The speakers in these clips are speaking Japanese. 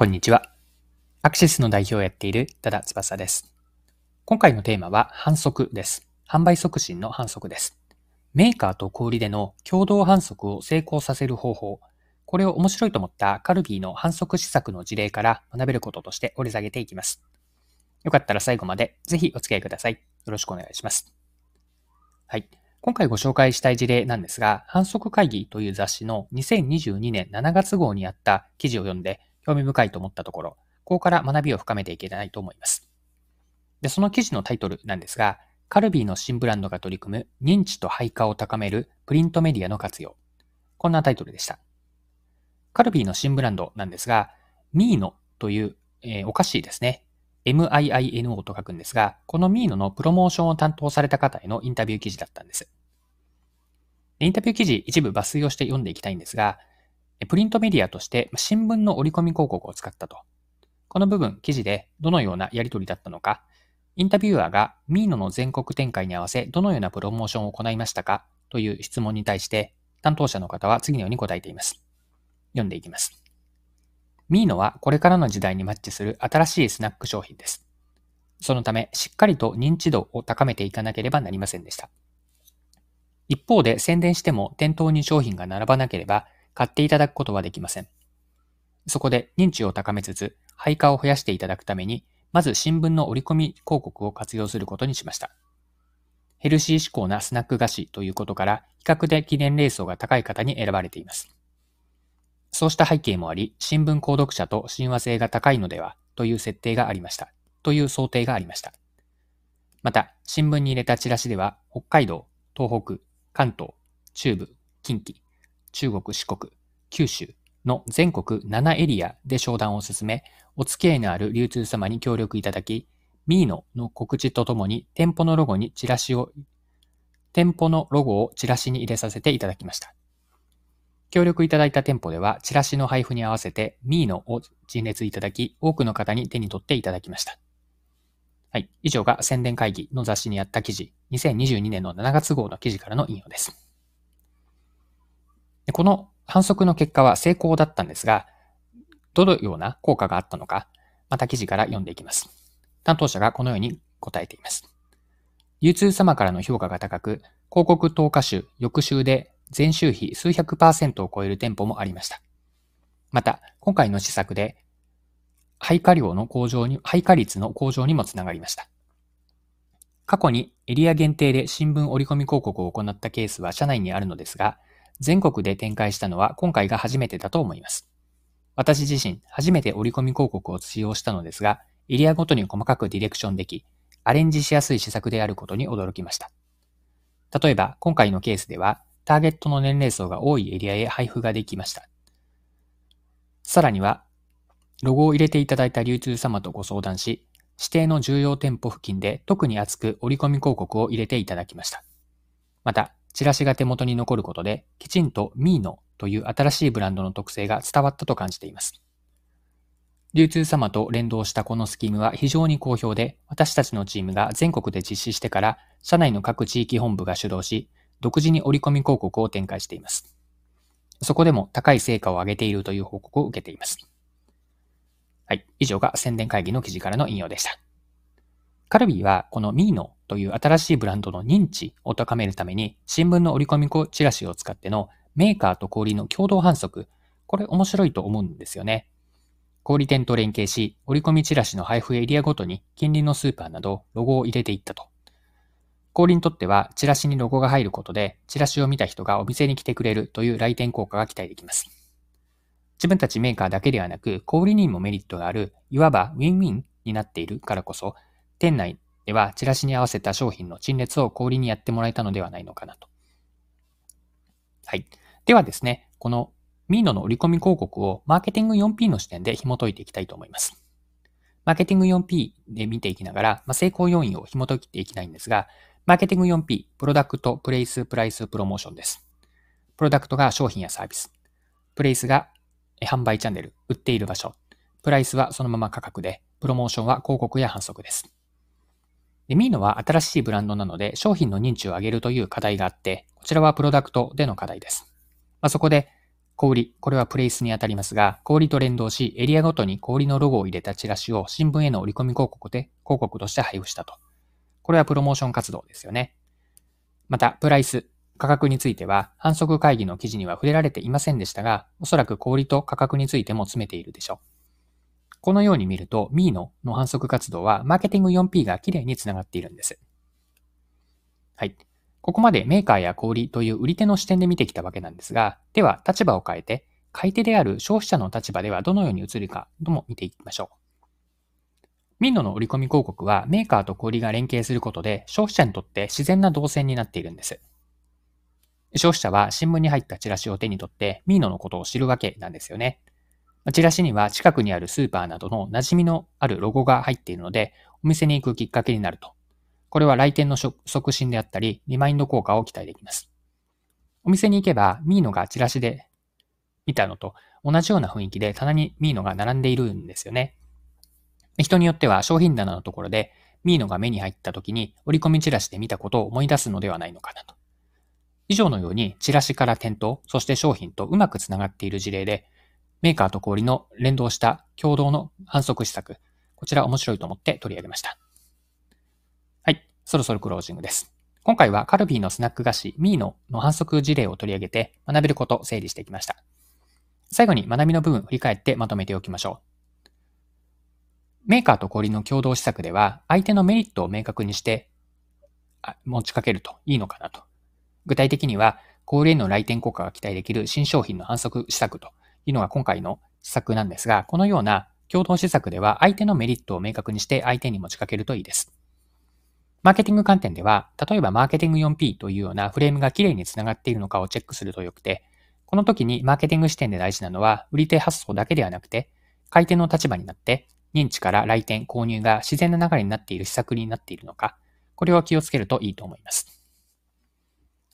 こんにちは。アクシスの代表をやっている多田翼です。今回のテーマは反則です。販売促進の反則です。メーカーと小売での共同反則を成功させる方法、これを面白いと思ったカルビーの反則施策の事例から学べることとして掘り下げていきます。よかったら最後までぜひお付き合いください。よろしくお願いします。はい。今回ご紹介したい事例なんですが、反則会議という雑誌の2022年7月号にあった記事を読んで興味深いと思ったところ、ここから学びを深めていけないと思います。で、その記事のタイトルなんですが、カルビーの新ブランドが取り組む認知と配下を高めるプリントメディアの活用。こんなタイトルでした。カルビーの新ブランドなんですが、ミーノという、えー、お菓子ですね。MIINO と書くんですが、このミーノのプロモーションを担当された方へのインタビュー記事だったんです。インタビュー記事一部抜粋をして読んでいきたいんですが、プリントメディアとして新聞の折り込み広告を使ったと。この部分、記事でどのようなやり取りだったのか、インタビュアーがミーノの全国展開に合わせどのようなプロモーションを行いましたかという質問に対して、担当者の方は次のように答えています。読んでいきます。ミーノはこれからの時代にマッチする新しいスナック商品です。そのため、しっかりと認知度を高めていかなければなりませんでした。一方で宣伝しても店頭に商品が並ばなければ買っていただくことはできません。そこで認知を高めつつ、配下を増やしていただくために、まず新聞の折り込み広告を活用することにしました。ヘルシー志向なスナック菓子ということから、比較的年齢層が高い方に選ばれています。そうした背景もあり、新聞購読者と親和性が高いのではという設定がありました。という想定がありました。また、新聞に入れたチラシでは、北海道、東北、関東、中部、近畿、中国、四国、九州の全国7エリアで商談を進め、お付き合いのある流通様に協力いただき、ミーノの告知とともに店舗のロゴにチラシを、店舗のロゴをチラシに入れさせていただきました。協力いただいた店舗では、チラシの配布に合わせてミーノを陳列いただき、多くの方に手に取っていただきました。はい。以上が宣伝会議の雑誌にあった記事、2022年の7月号の記事からの引用です。この反則の結果は成功だったんですが、どのような効果があったのか、また記事から読んでいきます。担当者がこのように答えています。流通様からの評価が高く、広告投下週、翌週で前週比数百パーセントを超える店舗もありました。また、今回の施策で、配下量の向上に、配下率の向上にもつながりました。過去にエリア限定で新聞折り込み広告を行ったケースは社内にあるのですが、全国で展開したのは今回が初めてだと思います。私自身、初めて折り込み広告を使用したのですが、エリアごとに細かくディレクションでき、アレンジしやすい施策であることに驚きました。例えば、今回のケースでは、ターゲットの年齢層が多いエリアへ配布ができました。さらには、ロゴを入れていただいた流通様とご相談し、指定の重要店舗付近で特に厚く折り込み広告を入れていただきました。また、チラシが手元に残ることで、きちんとミーノという新しいブランドの特性が伝わったと感じています。流通様と連動したこのスキームは非常に好評で、私たちのチームが全国で実施してから、社内の各地域本部が主導し、独自に折り込み広告を展開しています。そこでも高い成果を上げているという報告を受けています。はい。以上が宣伝会議の記事からの引用でした。カルビーはこのミーノという新しいブランドの認知を高めるために、新聞の折り込みチラシを使ってのメーカーと小売の共同販促、これ面白いと思うんですよね。小売店と連携し、折り込みチラシの配布エリアごとに近隣のスーパーなどロゴを入れていったと。小売にとっては、チラシにロゴが入ることで、チラシを見た人がお店に来てくれるという来店効果が期待できます。自分たちメーカーだけではなく、小売にもメリットがある、いわばウィンウィンになっているからこそ、店内ではチラシに合わせた商品の陳列を小売にやってもらえたのではないのかなと。はい。ではですね、このミーノの折り込み広告をマーケティング 4P の視点で紐解いていきたいと思います。マーケティング 4P で見ていきながら、まあ、成功要因を紐解いていきたいんですが、マーケティング 4P、プロダクト、プレイス、プライス、プロモーションです。プロダクトが商品やサービス。プレイスが販売チャンネル、売っている場所。プライスはそのまま価格で、プロモーションは広告や反則です。で、ミーノは新しいブランドなので商品の認知を上げるという課題があって、こちらはプロダクトでの課題です。まあ、そこで小売、これはプレイスにあたりますが、小売と連動し、エリアごとに小売のロゴを入れたチラシを新聞への折り込み広告で、広告として配布したと。これはプロモーション活動ですよね。また、プライス、価格については、反則会議の記事には触れられていませんでしたが、おそらく小売と価格についても詰めているでしょう。このように見ると、ミーノの反則活動は、マーケティング 4P がきれいにつながっているんです。はい。ここまでメーカーや小売という売り手の視点で見てきたわけなんですが、では立場を変えて、買い手である消費者の立場ではどのように映るかとも見ていきましょう。ミンノの売り込み広告はメーカーと小売が連携することで消費者にとって自然な動線になっているんです。消費者は新聞に入ったチラシを手に取ってミーノのことを知るわけなんですよね。チラシには近くにあるスーパーなどの馴染みのあるロゴが入っているので、お店に行くきっかけになるとこれは来店の促進であったり、リマインド効果を期待できます。お店に行けば、ミーノがチラシで見たのと同じような雰囲気で棚にミーノが並んでいるんですよね。人によっては商品棚のところでミーノが目に入った時に折り込みチラシで見たことを思い出すのではないのかなと。以上のようにチラシから店頭、そして商品とうまくつながっている事例で、メーカーと小売の連動した共同の反則施策、こちら面白いと思って取り上げました。はいそろそろクロージングです。今回はカルビーのスナック菓子ミーノの反則事例を取り上げて学べることを整理してきました。最後に学びの部分を振り返ってまとめておきましょう。メーカーと小売の共同施策では相手のメリットを明確にして持ちかけるといいのかなと。具体的には小売への来店効果が期待できる新商品の反則施策というのが今回の施策なんですが、このような共同施策では相手のメリットを明確にして相手に持ちかけるといいです。マーケティング観点では、例えばマーケティング 4P というようなフレームがきれいにつながっているのかをチェックするとよくて、この時にマーケティング視点で大事なのは、売り手発送だけではなくて、買い手の立場になって、認知から来店、購入が自然な流れになっている施策になっているのか、これを気をつけるといいと思います。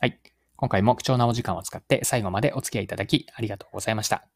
はい。今回も貴重なお時間を使って最後までお付き合いいただきありがとうございました。